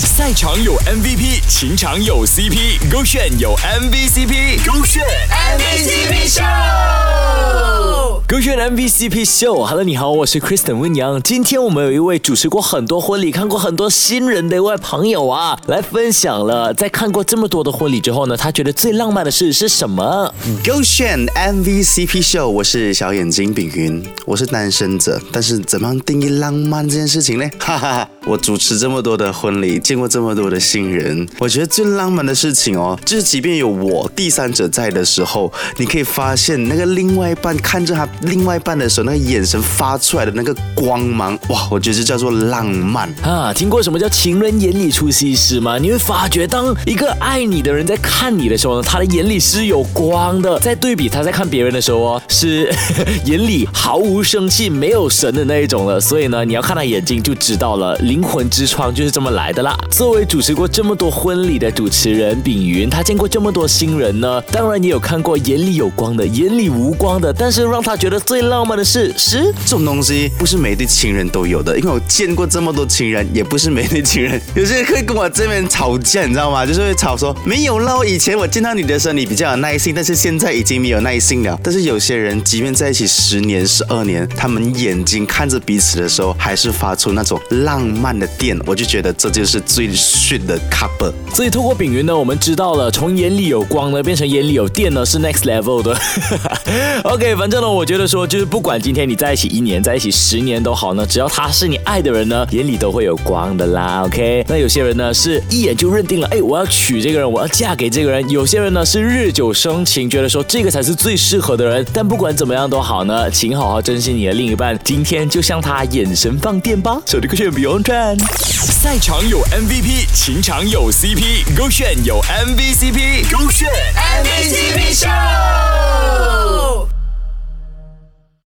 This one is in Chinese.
赛场有 MVP，情场有 CP，勾选有 MVCp，勾选 MVCp 勾选 MVCp Show。Hello，你好，我是 Kristen 温阳。今天我们有一位主持过很多婚礼、看过很多新人的一位朋友啊，来分享了在看过这么多的婚礼之后呢，他觉得最浪漫的事是什么？勾选 MVCp Show，我是小眼睛炳云，我是单身者，但是怎么样定义浪漫这件事情呢？哈哈哈，我主持这么多的婚礼，见过这么多的新人，我觉得最浪漫的事情哦，就是即便有我第三者在的时候，你可以发现那个另外一半看着他另外一半的时候，那个眼神发出来的那个光芒，哇，我觉得这叫做浪漫。啊，听过什么叫情人眼里出西施吗？你会发觉，当一个爱你的人在看你的时候呢，他的眼里是有光的。在对比他在看别人的时候哦，是 眼里毫无生气、没有神的那一种了。所以呢，你要看他眼睛就知道了，灵魂之窗就是这么来的啦。作为主持过这么多婚礼的主持人炳云，他见过这么多新人呢，当然也有看过眼里有光的、眼里无光的。但是让他觉得最浪漫的事是这种东西不是每对情人都有的，因为我见过这么多情人，也不是每对情人。有些人会跟我这边吵架，你知道吗？就是会吵说没有啦，以前我见到你的时候你比较有耐心，但是现在已经没有耐心了。但是有些人即便在一起十年、十二年，他们眼睛看着彼此的时候，还是发出那种浪漫的电。我就觉得这就是最炫的 couple。所以透过炳云呢，我们知道了从眼里有光呢，变成眼里有电呢，是 next level 的。OK，反正呢，我觉得说，就是不管今天你在一起一年，在一起十年都好呢，只要他是你爱的人呢，眼里都会有光的啦。OK，那有些人呢是一眼就认定了，哎，我要娶这个人，我要嫁给这个人。有些人呢是日久生情，觉得说这个才是最适合的人。但不管怎么样都好呢，请好好珍惜你的另一半。今天就向他眼神放电吧。手机歌选 Beyond Trend，赛场有 MVP，情场有 CP，勾选有 MVCp，勾选 MVP 秀。